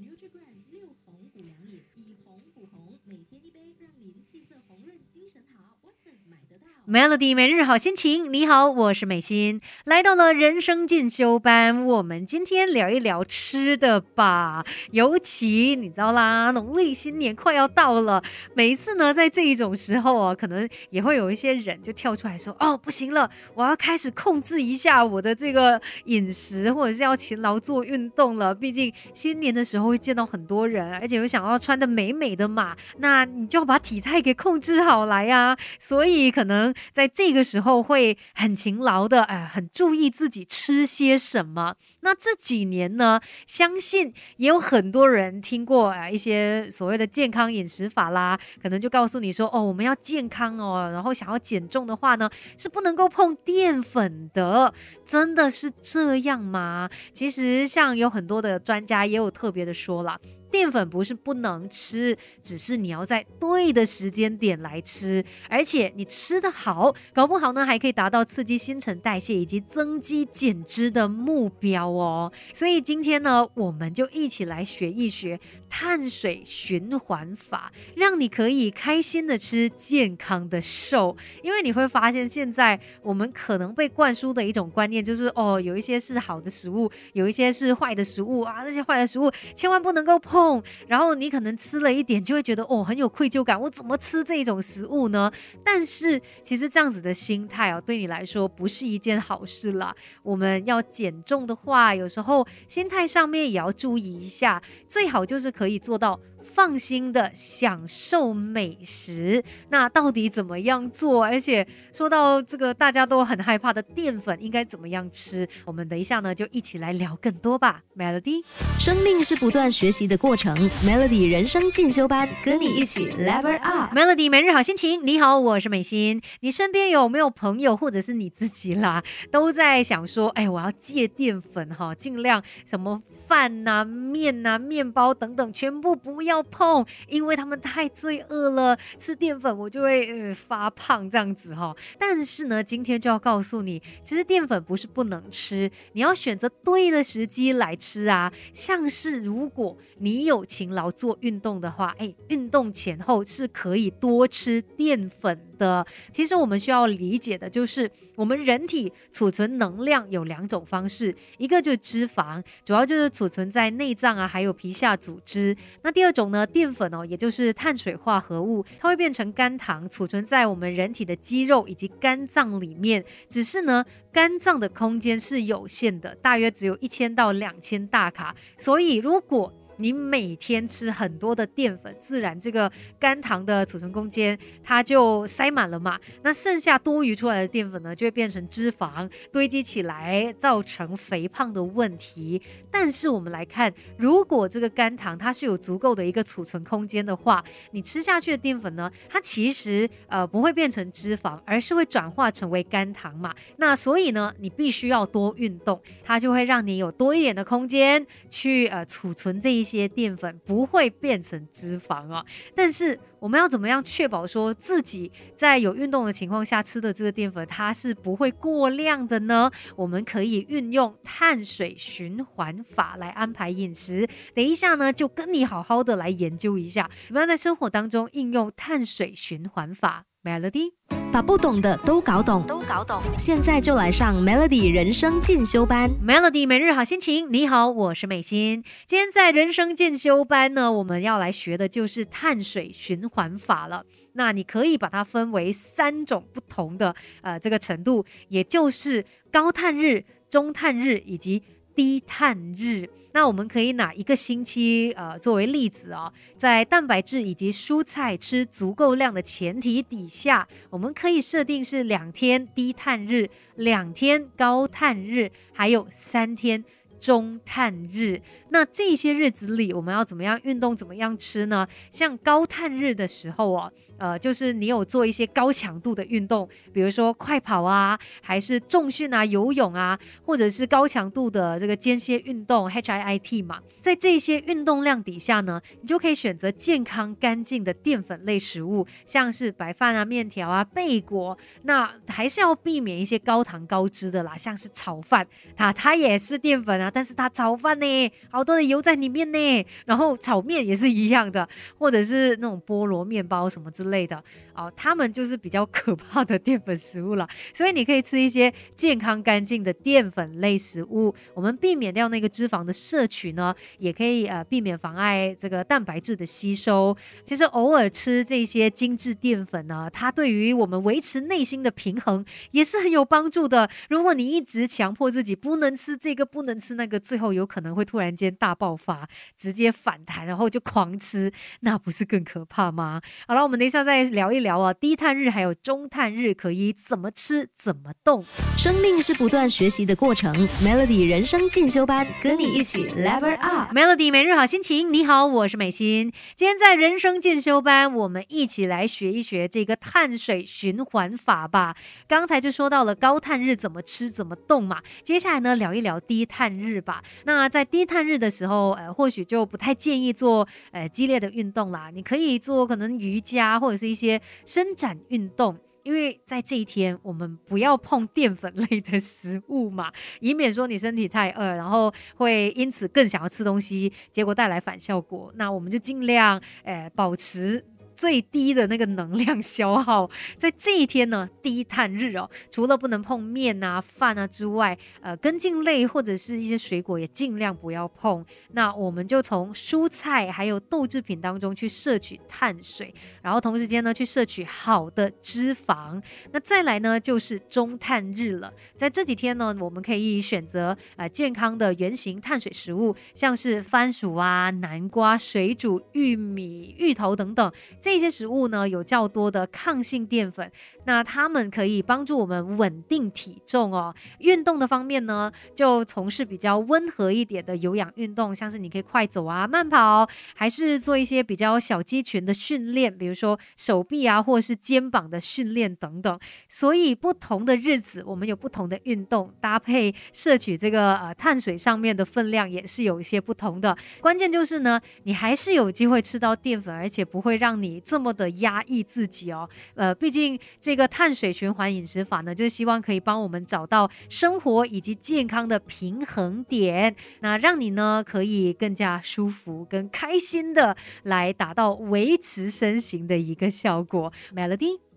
NutriGrass 六红补凉饮，以红补红，每天一杯，让您气色红润，精神好。Watsons 买得到。Melody 每日好心情，你好，我是美心，来到了人生进修班，我们今天聊一聊吃的吧。尤其你知道啦，农历新年快要到了，每一次呢，在这一种时候啊，可能也会有一些人就跳出来说，哦，不行了，我要开始控制一下我的这个饮食，或者是要勤劳做运动了。毕竟新年的时候会见到很多人，而且又想要穿的美美的嘛，那你就要把体态给控制好来呀、所以可能在这个时候会很勤劳的，哎，很注意自己吃些什么。那这几年呢，相信也有很多人听过啊一些所谓的健康饮食法啦，可能就告诉你说，哦，我们要健康哦，然后想要减重的话呢，是不能够碰淀粉的。真的是这样吗？其实像有很多的专家也有特别的说了。淀粉不是不能吃，只是你要在对的时间点来吃，而且你吃得好，搞不好呢还可以达到刺激新陈代谢以及增肌减脂的目标哦。所以今天呢，我们就一起来学一学碳水循环法，让你可以开心的吃，健康的瘦。因为你会发现，现在我们可能被灌输的一种观念就是，哦，有一些是好的食物，有一些是坏的食物啊，那些坏的食物千万不能够碰。然后你可能吃了一点，就会觉得哦很有愧疚感，我怎么吃这种食物呢？但是其实这样子的心态哦，对你来说不是一件好事啦。我们要减重的话，有时候心态上面也要注意一下，最好就是可以做到。放心的享受美食，那到底怎么样做？而且说到这个大家都很害怕的淀粉，应该怎么样吃？我们等一下呢，就一起来聊更多吧。Melody。生命是不断学习的过程，Melody 人生进修班，跟你一起 Level Up。Melody 每日好心情，你好，我是美心。你身边有没有朋友或者是你自己啦，都在想说，哎，我要戒淀粉哈，尽量什么饭呐、面呐、面包等等，全部不要要碰，因为他们太罪恶了，吃淀粉我就会呃发胖这样子哈。但是呢，今天就要告诉你，其实淀粉不是不能吃，你要选择对的时机来吃啊。像是如果你有勤劳做运动的话，哎，运动前后是可以多吃淀粉的。其实我们需要理解的就是，我们人体储存能量有两种方式，一个就是脂肪，主要就是储存在内脏啊，还有皮下组织。那第二种种呢，淀粉哦，也就是碳水化合物，它会变成肝糖，储存在我们人体的肌肉以及肝脏里面。只是呢，肝脏的空间是有限的，大约只有一千到两千大卡，所以如果你每天吃很多的淀粉，自然这个肝糖的储存空间它就塞满了嘛。那剩下多余出来的淀粉呢，就会变成脂肪堆积起来，造成肥胖的问题。但是我们来看，如果这个肝糖它是有足够的一个储存空间的话，你吃下去的淀粉呢，它其实呃不会变成脂肪，而是会转化成为肝糖嘛。那所以呢，你必须要多运动，它就会让你有多一点的空间去呃储存这一些些淀粉，不会变成脂肪啊。但是我们要怎么样确保说自己在有运动的情况下吃的这个淀粉它是不会过量的呢？我们可以运用碳水循环法来安排饮食。等一下呢，就跟你好好的来研究一下，怎么样在生活当中应用碳水循环法。Melody。把不懂的都搞懂，都搞懂。现在就来上 Melody 人生进修班。Melody 每日好心情，你好，我是美心。今天在人生进修班呢，我们要来学的就是碳水循环法了。那你可以把它分为三种不同的呃这个程度，也就是高碳日、中碳日以及低碳日。那我们可以拿一个星期呃作为例子哦，在蛋白质以及蔬菜吃足够量的前提底下，我们可以设定是两天低碳日、两天高碳日，还有三天。中碳日，那这些日子里我们要怎么样运动，怎么样吃呢？像高碳日的时候哦，呃，就是你有做一些高强度的运动，比如说快跑啊，还是重训啊、游泳啊，或者是高强度的这个间歇运动 HIIT 嘛，在这些运动量底下呢，你就可以选择健康干净的淀粉类食物，像是白饭啊、面条啊、贝果，那还是要避免一些高糖高脂的啦，像是炒饭，它它也是淀粉啊。但是它炒饭呢，好多的油在里面呢，然后炒面也是一样的，或者是那种菠萝面包什么之类的。哦，它们就是比较可怕的淀粉食物了。所以你可以吃一些健康干净的淀粉类食物，我们避免掉那个脂肪的摄取呢，也可以呃避免妨碍这个蛋白质的吸收。其实偶尔吃这些精致淀粉呢，它对于我们维持内心的平衡也是很有帮助的。如果你一直强迫自己不能吃这个，不能吃那个，最后有可能会突然间大爆发，直接反弹，然后就狂吃，那不是更可怕吗？好了，我们等一下再聊一聊啊，低碳日还有中碳日可以怎么吃，怎么动？生命是不断学习的过程，Melody 人生进修班，跟你一起 Level Up。Melody 每日好心情，你好，我是美心。今天在人生进修班，我们一起来学一学这个碳水循环法吧。刚才就说到了高碳日怎么吃怎么动嘛，接下来呢聊一聊低碳日吧。那在低碳日的时候，呃，或许就不太建议做呃激烈的运动啦，你可以做可能瑜伽或者是一些伸展运动。因为在这一天，我们不要碰淀粉类的食物嘛，以免说你身体太饿，然后会因此更想要吃东西，结果带来反效果。那我们就尽量，诶，保持。最低的那个能量消耗，在这一天呢，低碳日哦，除了不能碰面啊、饭啊之外，呃，根茎类或者是一些水果也尽量不要碰。那我们就从蔬菜还有豆制品当中去摄取碳水，然后同时间呢去摄取好的脂肪。那再来呢就是中碳日了，在这几天呢，我们可以选择呃健康的原型碳水食物，像是番薯啊、南瓜、水煮玉米、芋头等等。些食物呢有较多的抗性淀粉，那它们可以帮助我们稳定体重哦。运动的方面呢，就从事比较温和一点的有氧运动，像是你可以快走啊、慢跑，还是做一些比较小肌群的训练，比如说手臂啊，或者是肩膀的训练等等。所以不同的日子，我们有不同的运动搭配，摄取这个呃碳水上面的分量也是有一些不同的。关键就是呢，你还是有机会吃到淀粉，而且不会让你。这么的压抑自己哦，呃，毕竟这个碳水循环饮食法呢，就是希望可以帮我们找到生活以及健康的平衡点，那让你呢可以更加舒服、跟开心的来达到维持身形的一个效果。Melody。